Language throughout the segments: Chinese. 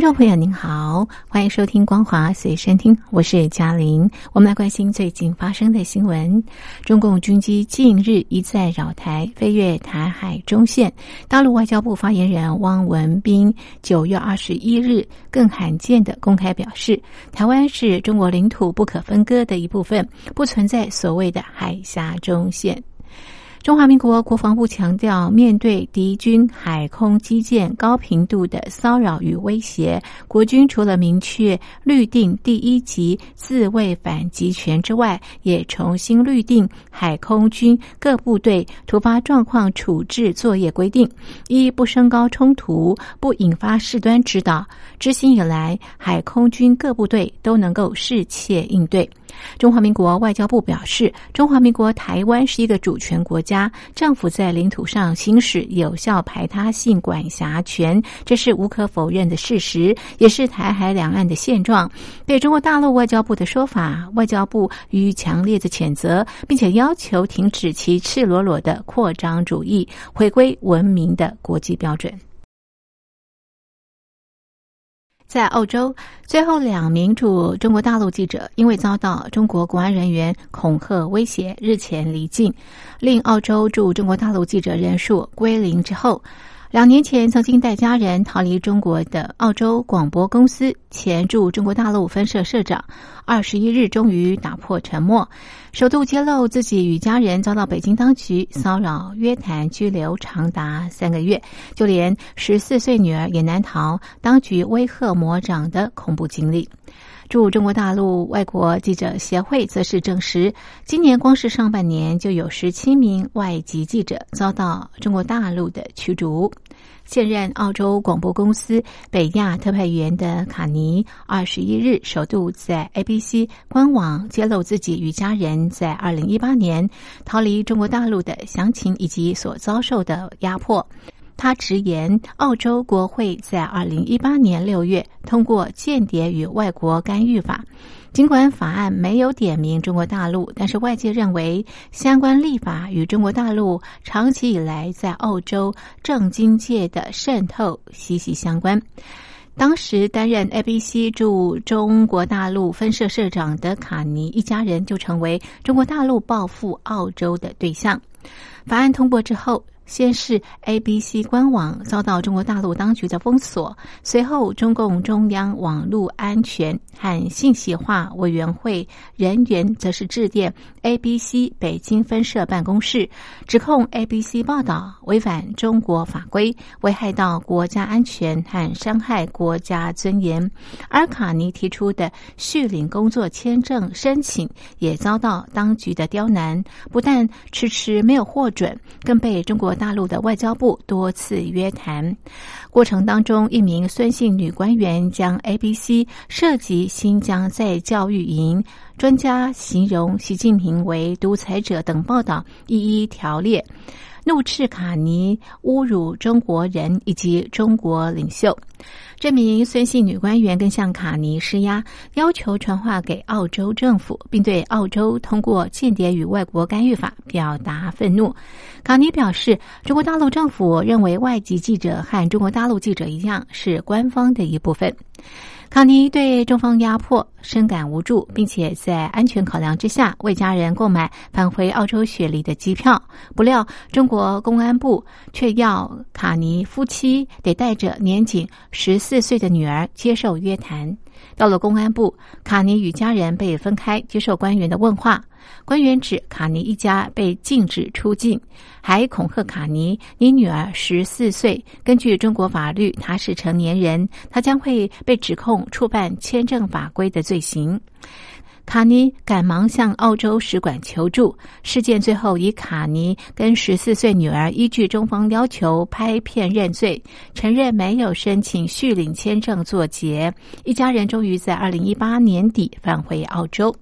听众朋友您好，欢迎收听光华随身听，我是嘉玲。我们来关心最近发生的新闻。中共军机近日一再扰台，飞越台海中线。大陆外交部发言人汪文斌九月二十一日更罕见的公开表示，台湾是中国领土不可分割的一部分，不存在所谓的海峡中线。中华民国国防部强调，面对敌军海空基建高频度的骚扰与威胁，国军除了明确律定第一级自卫反击权之外，也重新律定海空军各部队突发状况处置作业规定：一不升高冲突，不引发事端指导。执行以来，海空军各部队都能够适切应对。中华民国外交部表示，中华民国台湾是一个主权国家，政府在领土上行使有效排他性管辖权，这是无可否认的事实，也是台海两岸的现状。对中国大陆外交部的说法，外交部予以强烈的谴责，并且要求停止其赤裸裸的扩张主义，回归文明的国际标准。在澳洲，最后两名驻中国大陆记者因为遭到中国国安人员恐吓威胁，日前离境，令澳洲驻中国大陆记者人数归零之后。两年前曾经带家人逃离中国的澳洲广播公司前驻中国大陆分社社长，二十一日终于打破沉默，首度揭露自己与家人遭到北京当局骚扰、约谈、拘留长达三个月，就连十四岁女儿也难逃当局威吓魔掌的恐怖经历。驻中国大陆外国记者协会则是证实，今年光是上半年就有十七名外籍记者遭到中国大陆的驱逐。现任澳洲广播公司北亚特派员的卡尼，二十一日首度在 ABC 官网揭露自己与家人在二零一八年逃离中国大陆的详情以及所遭受的压迫。他直言，澳洲国会在二零一八年六月通过《间谍与外国干预法》，尽管法案没有点名中国大陆，但是外界认为相关立法与中国大陆长期以来在澳洲政经界的渗透息息相关。当时担任 ABC 驻中国大陆分社社长的卡尼一家人就成为中国大陆报复澳洲的对象。法案通过之后。先是 ABC 官网遭到中国大陆当局的封锁，随后中共中央网络安全和信息化委员会人员则是致电 ABC 北京分社办公室，指控 ABC 报道违反中国法规，危害到国家安全和伤害国家尊严。而卡尼提出的续领工作签证申请也遭到当局的刁难，不但迟迟没有获准，更被中国。大陆的外交部多次约谈。过程当中，一名孙姓女官员将 ABC 涉及新疆在教育营专家形容习近平为独裁者等报道一一条列，怒斥卡尼侮辱中国人以及中国领袖。这名孙姓女官员更向卡尼施压，要求传话给澳洲政府，并对澳洲通过《间谍与外国干预法》表达愤怒。卡尼表示，中国大陆政府认为外籍记者和中国大陆记者一样是官方的一部分。卡尼对中方压迫深感无助，并且在安全考量之下为家人购买返回澳洲雪梨的机票。不料，中国公安部却要卡尼夫妻得带着年仅十四岁的女儿接受约谈。到了公安部，卡尼与家人被分开接受官员的问话。官员指卡尼一家被禁止出境，还恐吓卡尼：“你女儿十四岁，根据中国法律，她是成年人，她将会被指控触犯签证法规的罪行。”卡尼赶忙向澳洲使馆求助。事件最后以卡尼跟十四岁女儿依据中方要求拍片认罪，承认没有申请续领签证作结。一家人终于在二零一八年底返回澳洲。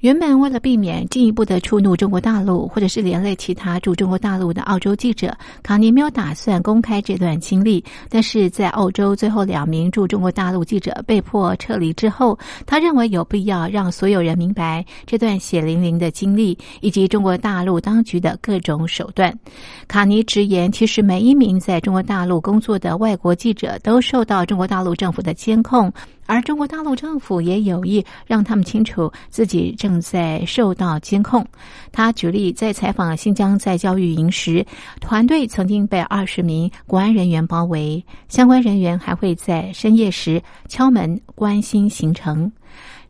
原本为了避免进一步的触怒中国大陆，或者是连累其他驻中国大陆的澳洲记者，卡尼没有打算公开这段经历。但是在澳洲最后两名驻中国大陆记者被迫撤离之后，他认为有必要让所有人明白这段血淋淋的经历以及中国大陆当局的各种手段。卡尼直言，其实每一名在中国大陆工作的外国记者都受到中国大陆政府的监控。而中国大陆政府也有意让他们清楚自己正在受到监控。他举例，在采访新疆在教育营时，团队曾经被二十名国安人员包围，相关人员还会在深夜时敲门关心行程。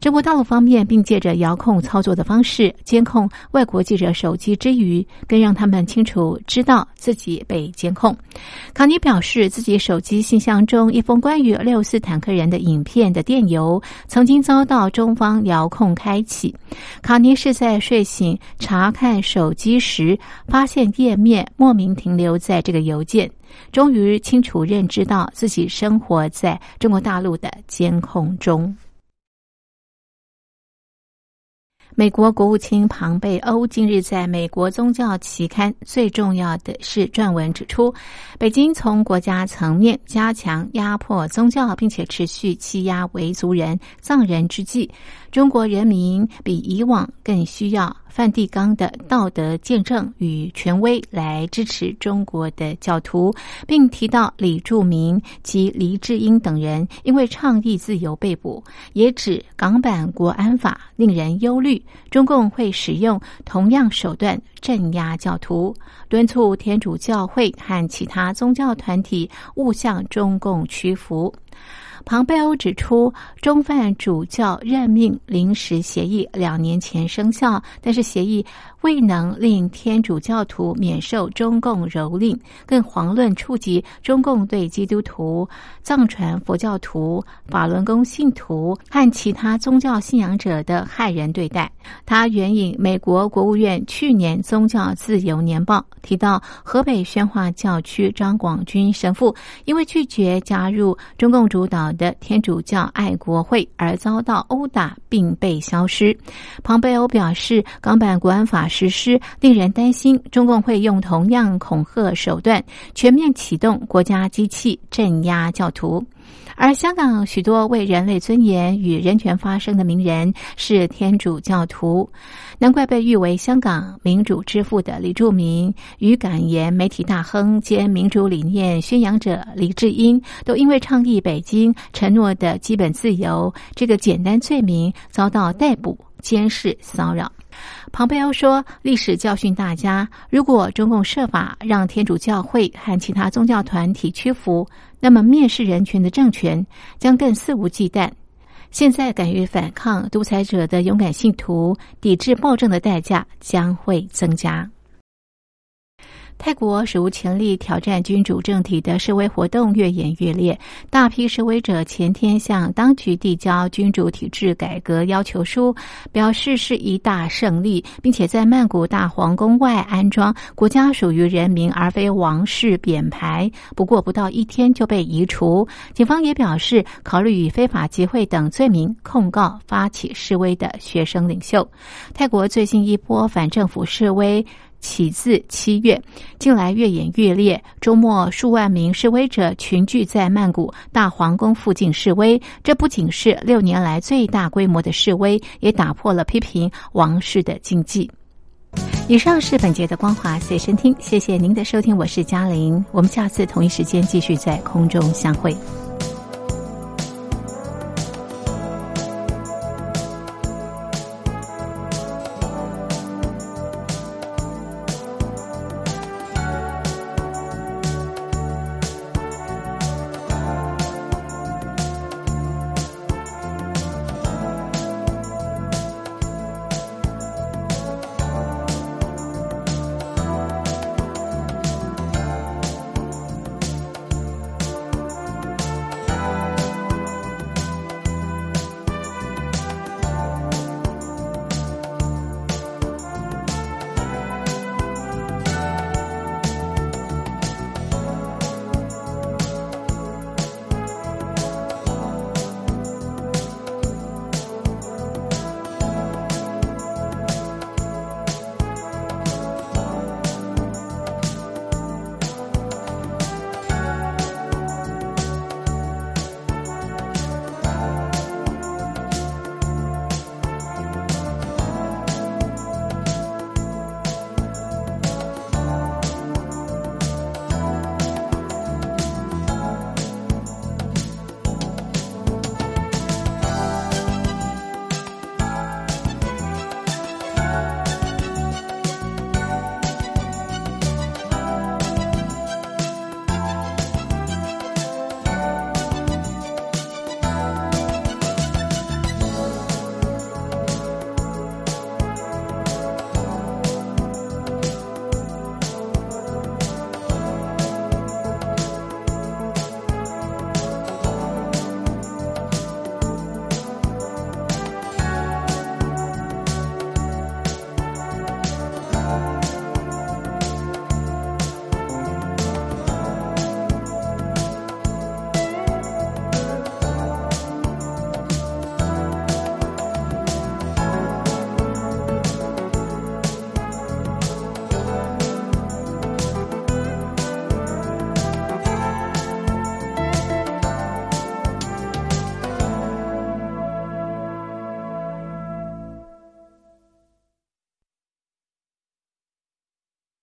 中国大陆方面，并借着遥控操作的方式监控外国记者手机之余，更让他们清楚知道自己被监控。卡尼表示，自己手机信箱中一封关于六四坦克人的影片的电邮，曾经遭到中方遥控开启。卡尼是在睡醒查看手机时，发现页面莫名停留在这个邮件，终于清楚认知到自己生活在中国大陆的监控中。美国国务卿庞贝欧近日在美国宗教期刊最重要的是撰文指出，北京从国家层面加强压迫宗教，并且持续欺压维族人、藏人之际，中国人民比以往更需要。梵蒂冈的道德见证与权威来支持中国的教徒，并提到李柱铭及黎智英等人因为倡议自由被捕，也指港版国安法令人忧虑，中共会使用同样手段镇压教徒，敦促天主教会和其他宗教团体勿向中共屈服。庞贝欧指出，中梵主教任命临时协议两年前生效，但是协议。未能令天主教徒免受中共蹂躏，更遑论触及中共对基督徒、藏传佛教徒、法轮功信徒和其他宗教信仰者的害人对待。他援引美国国务院去年宗教自由年报提到，河北宣化教区张广军神父因为拒绝加入中共主导的天主教爱国会而遭到殴打，并被消失。庞贝欧表示，港版国安法。实施令人担心，中共会用同样恐吓手段全面启动国家机器镇压教徒。而香港许多为人类尊严与人权发声的名人是天主教徒，难怪被誉为香港民主之父的李柱铭与感言媒体大亨兼民主理念宣扬者李志英，都因为倡议北京承诺的基本自由这个简单罪名遭到逮捕、监视、骚扰。庞贝欧说：“历史教训大家，如果中共设法让天主教会和其他宗教团体屈服，那么蔑视人权的政权将更肆无忌惮。现在敢于反抗独裁者的勇敢信徒，抵制暴政的代价将会增加。”泰国史无前例挑战君主政体的示威活动越演越烈，大批示威者前天向当局递交君主体制改革要求书，表示是一大胜利，并且在曼谷大皇宫外安装“国家属于人民而非王室”匾牌。不过不到一天就被移除。警方也表示，考虑以非法集会等罪名控告发起示威的学生领袖。泰国最新一波反政府示威。起自七月，近来越演越烈。周末，数万名示威者群聚在曼谷大皇宫附近示威。这不仅是六年来最大规模的示威，也打破了批评王室的禁忌。以上是本节的光华随身听，谢谢您的收听，我是嘉玲，我们下次同一时间继续在空中相会。